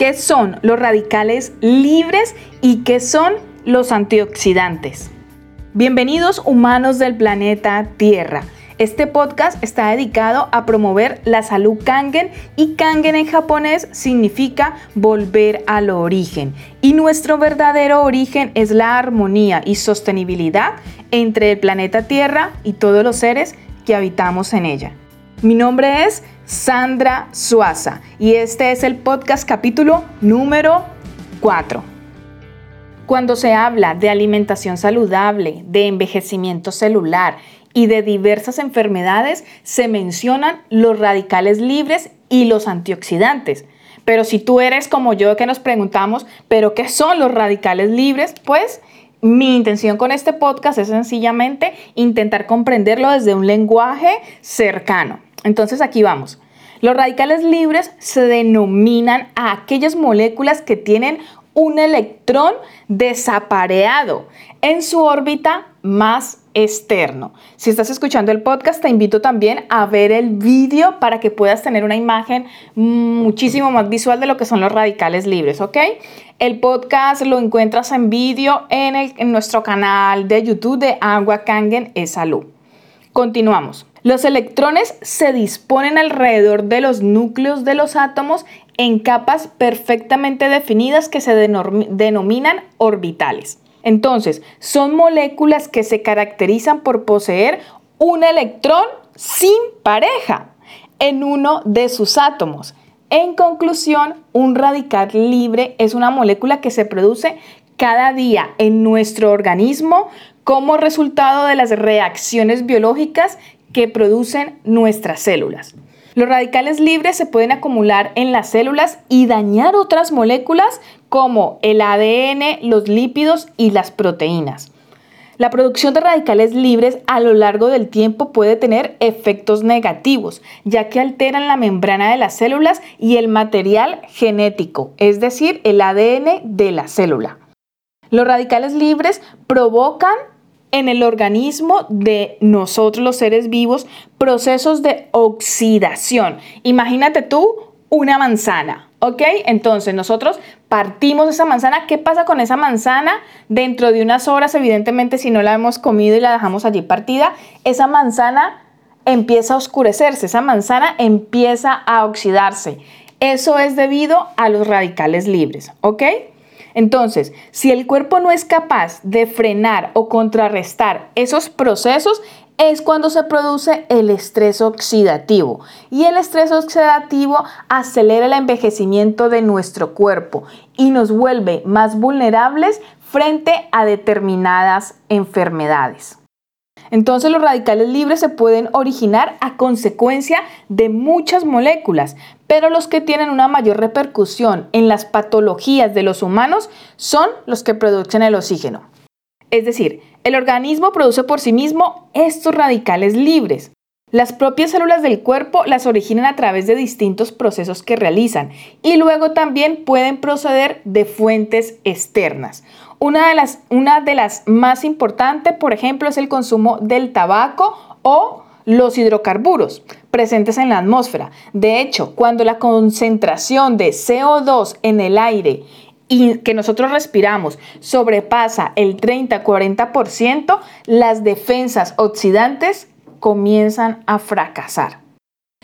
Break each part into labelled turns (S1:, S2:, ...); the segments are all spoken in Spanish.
S1: ¿Qué son los radicales libres y qué son los antioxidantes? Bienvenidos humanos del planeta Tierra. Este podcast está dedicado a promover la salud Kangen y Kangen en japonés significa volver al origen. Y nuestro verdadero origen es la armonía y sostenibilidad entre el planeta Tierra y todos los seres que habitamos en ella. Mi nombre es Sandra Suaza y este es el podcast capítulo número 4. Cuando se habla de alimentación saludable, de envejecimiento celular y de diversas enfermedades, se mencionan los radicales libres y los antioxidantes. Pero si tú eres como yo que nos preguntamos, ¿pero qué son los radicales libres? Pues mi intención con este podcast es sencillamente intentar comprenderlo desde un lenguaje cercano. Entonces aquí vamos. Los radicales libres se denominan a aquellas moléculas que tienen un electrón desapareado en su órbita más externo. Si estás escuchando el podcast, te invito también a ver el vídeo para que puedas tener una imagen muchísimo más visual de lo que son los radicales libres, ¿ok? El podcast lo encuentras en vídeo en, en nuestro canal de YouTube de Agua Kangen es Salud. Continuamos. Los electrones se disponen alrededor de los núcleos de los átomos en capas perfectamente definidas que se denominan orbitales. Entonces, son moléculas que se caracterizan por poseer un electrón sin pareja en uno de sus átomos. En conclusión, un radical libre es una molécula que se produce cada día en nuestro organismo como resultado de las reacciones biológicas que producen nuestras células. Los radicales libres se pueden acumular en las células y dañar otras moléculas como el ADN, los lípidos y las proteínas. La producción de radicales libres a lo largo del tiempo puede tener efectos negativos, ya que alteran la membrana de las células y el material genético, es decir, el ADN de la célula. Los radicales libres provocan en el organismo de nosotros los seres vivos procesos de oxidación. Imagínate tú una manzana, ¿ok? Entonces nosotros partimos esa manzana. ¿Qué pasa con esa manzana? Dentro de unas horas, evidentemente, si no la hemos comido y la dejamos allí partida, esa manzana empieza a oscurecerse, esa manzana empieza a oxidarse. Eso es debido a los radicales libres, ¿ok? Entonces, si el cuerpo no es capaz de frenar o contrarrestar esos procesos, es cuando se produce el estrés oxidativo. Y el estrés oxidativo acelera el envejecimiento de nuestro cuerpo y nos vuelve más vulnerables frente a determinadas enfermedades. Entonces los radicales libres se pueden originar a consecuencia de muchas moléculas, pero los que tienen una mayor repercusión en las patologías de los humanos son los que producen el oxígeno. Es decir, el organismo produce por sí mismo estos radicales libres. Las propias células del cuerpo las originan a través de distintos procesos que realizan y luego también pueden proceder de fuentes externas. Una de las, una de las más importantes, por ejemplo, es el consumo del tabaco o los hidrocarburos presentes en la atmósfera. De hecho, cuando la concentración de CO2 en el aire y que nosotros respiramos sobrepasa el 30-40%, las defensas oxidantes comienzan a fracasar.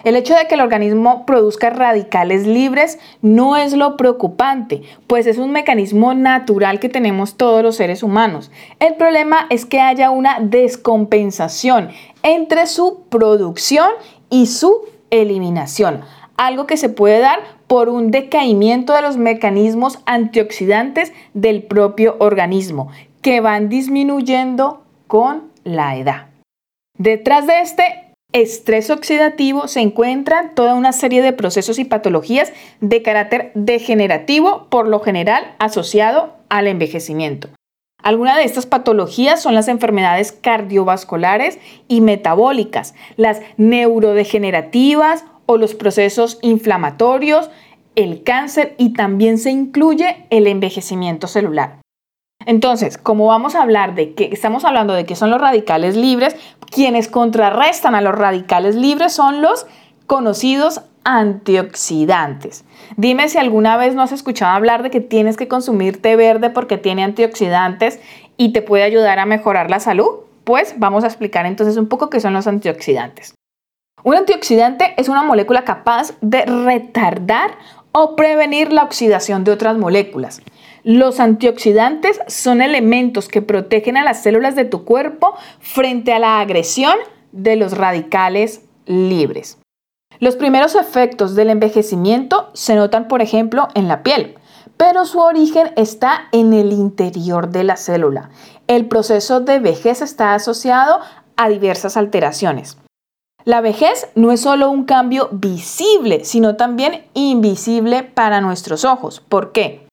S1: El hecho de que el organismo produzca radicales libres no es lo preocupante, pues es un mecanismo natural que tenemos todos los seres humanos. El problema es que haya una descompensación entre su producción y su eliminación, algo que se puede dar por un decaimiento de los mecanismos antioxidantes del propio organismo, que van disminuyendo con la edad. Detrás de este estrés oxidativo se encuentran toda una serie de procesos y patologías de carácter degenerativo, por lo general asociado al envejecimiento. Algunas de estas patologías son las enfermedades cardiovasculares y metabólicas, las neurodegenerativas o los procesos inflamatorios, el cáncer y también se incluye el envejecimiento celular. Entonces, como vamos a hablar de que estamos hablando de que son los radicales libres, quienes contrarrestan a los radicales libres son los conocidos antioxidantes. Dime si alguna vez no has escuchado hablar de que tienes que consumir té verde porque tiene antioxidantes y te puede ayudar a mejorar la salud. Pues vamos a explicar entonces un poco qué son los antioxidantes. Un antioxidante es una molécula capaz de retardar o prevenir la oxidación de otras moléculas. Los antioxidantes son elementos que protegen a las células de tu cuerpo frente a la agresión de los radicales libres. Los primeros efectos del envejecimiento se notan, por ejemplo, en la piel, pero su origen está en el interior de la célula. El proceso de vejez está asociado a diversas alteraciones. La vejez no es solo un cambio visible, sino también invisible para nuestros ojos. ¿Por qué?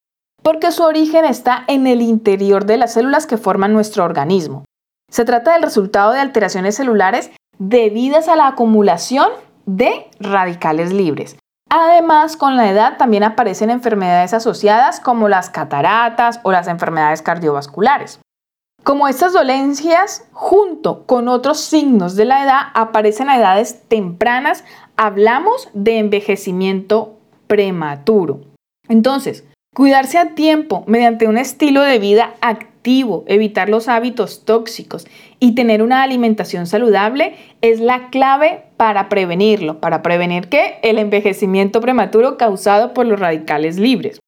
S1: Porque su origen está en el interior de las células que forman nuestro organismo. Se trata del resultado de alteraciones celulares debidas a la acumulación de radicales libres. Además, con la edad también aparecen enfermedades asociadas como las cataratas o las enfermedades cardiovasculares. Como estas dolencias, junto con otros signos de la edad, aparecen a edades tempranas, hablamos de envejecimiento prematuro. Entonces, cuidarse a tiempo mediante un estilo de vida activo, evitar los hábitos tóxicos y tener una alimentación saludable es la clave para prevenirlo, para prevenir que el envejecimiento prematuro causado por los radicales libres.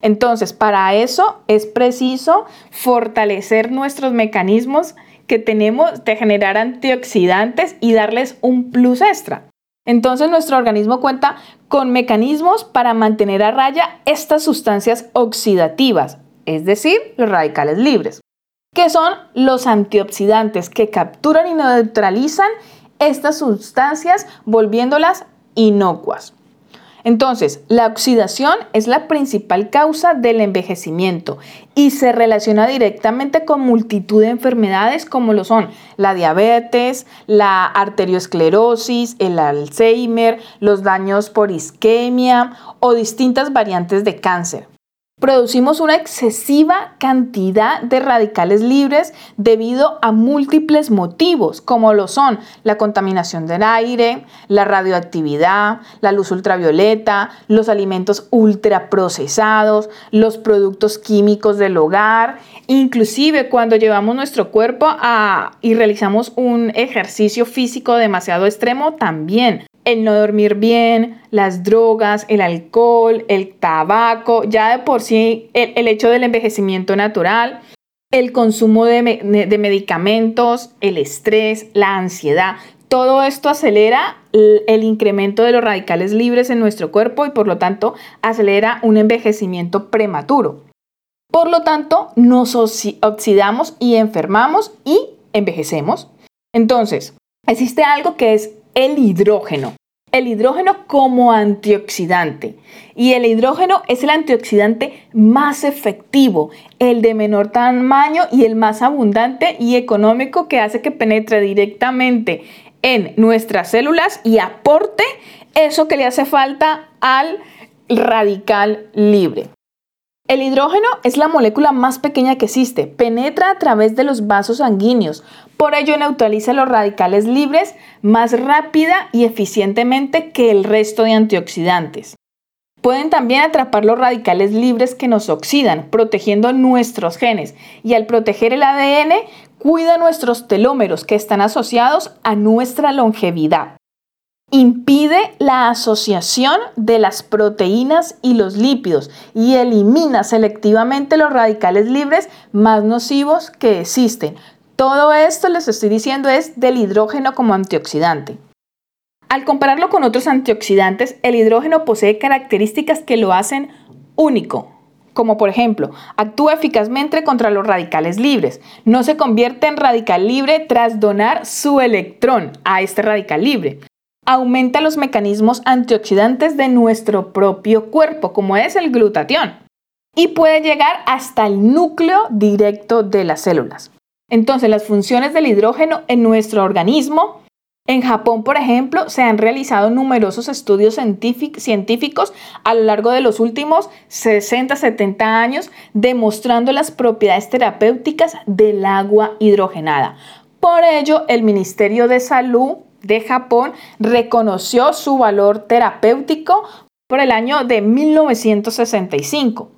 S1: Entonces, para eso es preciso fortalecer nuestros mecanismos que tenemos de generar antioxidantes y darles un plus extra. Entonces, nuestro organismo cuenta con mecanismos para mantener a raya estas sustancias oxidativas, es decir, los radicales libres, que son los antioxidantes que capturan y neutralizan estas sustancias volviéndolas inocuas. Entonces, la oxidación es la principal causa del envejecimiento y se relaciona directamente con multitud de enfermedades como lo son la diabetes, la arteriosclerosis, el Alzheimer, los daños por isquemia o distintas variantes de cáncer. Producimos una excesiva cantidad de radicales libres debido a múltiples motivos, como lo son la contaminación del aire, la radioactividad, la luz ultravioleta, los alimentos ultraprocesados, los productos químicos del hogar, inclusive cuando llevamos nuestro cuerpo a, y realizamos un ejercicio físico demasiado extremo, también el no dormir bien, las drogas, el alcohol, el tabaco, ya de por sí el, hecho del envejecimiento natural, el consumo de, medicamentos, el estrés, la ansiedad, todo esto acelera el, incremento de los radicales libres en nuestro cuerpo y por lo tanto acelera un envejecimiento prematuro. Por lo tanto, nos oxidamos y enfermamos y envejecemos. Entonces, existe algo que es el hidrógeno. El hidrógeno como antioxidante. Y el hidrógeno es el antioxidante más efectivo, el de menor tamaño y el más abundante y económico que hace que penetre directamente en nuestras células y aporte eso que le hace falta al radical libre. El hidrógeno es la molécula más pequeña que existe, penetra a través de los vasos sanguíneos, por ello neutraliza los radicales libres más rápida y eficientemente que el resto de antioxidantes. Pueden también atrapar los radicales libres que nos oxidan, protegiendo nuestros genes, y al proteger el ADN, cuida nuestros telómeros que están asociados a nuestra longevidad impide la asociación de las proteínas y los lípidos y elimina selectivamente los radicales libres más nocivos que existen. Todo esto les estoy diciendo es del hidrógeno como antioxidante. Al compararlo con otros antioxidantes, el hidrógeno posee características que lo hacen único, como por ejemplo, actúa eficazmente contra los radicales libres. No se convierte en radical libre tras donar su electrón a este radical libre aumenta los mecanismos antioxidantes de nuestro propio cuerpo, como es el glutatión, y puede llegar hasta el núcleo directo de las células. Entonces, las funciones del hidrógeno en nuestro organismo, en Japón, por ejemplo, se han realizado numerosos estudios científicos a lo largo de los últimos 60-70 años demostrando las propiedades terapéuticas del agua hidrogenada. Por ello, el Ministerio de Salud de Japón reconoció su valor terapéutico por el año de 1965.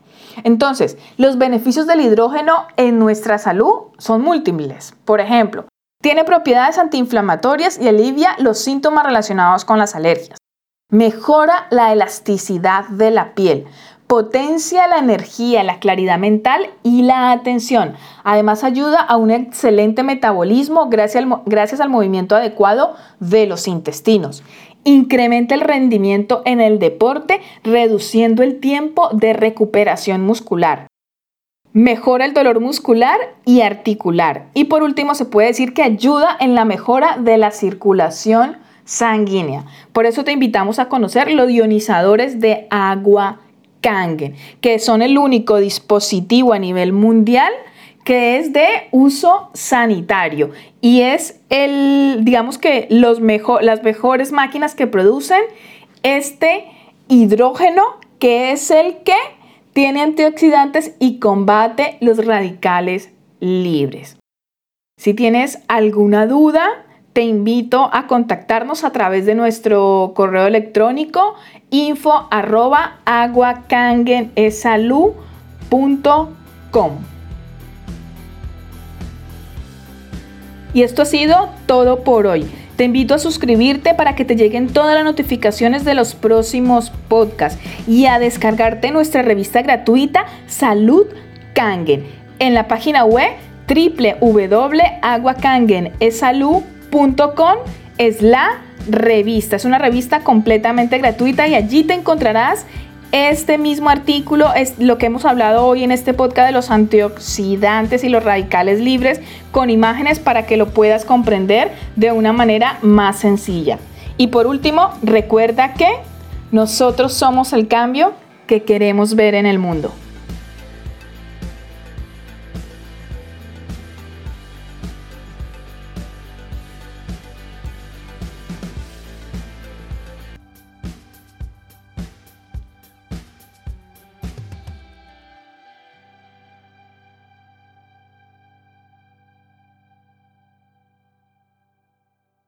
S1: Entonces, los beneficios del hidrógeno en nuestra salud son múltiples. Por ejemplo, tiene propiedades antiinflamatorias y alivia los síntomas relacionados con las alergias. Mejora la elasticidad de la piel. Potencia la energía, la claridad mental y la atención. Además ayuda a un excelente metabolismo gracias al, gracias al movimiento adecuado de los intestinos. Incrementa el rendimiento en el deporte reduciendo el tiempo de recuperación muscular. Mejora el dolor muscular y articular. Y por último se puede decir que ayuda en la mejora de la circulación sanguínea. Por eso te invitamos a conocer los ionizadores de agua Kangen, que son el único dispositivo a nivel mundial que es de uso sanitario y es el, digamos que los mejor, las mejores máquinas que producen este hidrógeno que es el que tiene antioxidantes y combate los radicales libres. Si tienes alguna duda, te invito a contactarnos a través de nuestro correo electrónico info arroba Y esto ha sido todo por hoy. Te invito a suscribirte para que te lleguen todas las notificaciones de los próximos podcasts y a descargarte nuestra revista gratuita Salud Kangen en la página web www.aguakangenesalud.com es la revista. Es una revista completamente gratuita y allí te encontrarás este mismo artículo es lo que hemos hablado hoy en este podcast de los antioxidantes y los radicales libres con imágenes para que lo puedas comprender de una manera más sencilla. Y por último, recuerda que nosotros somos el cambio que queremos ver en el mundo.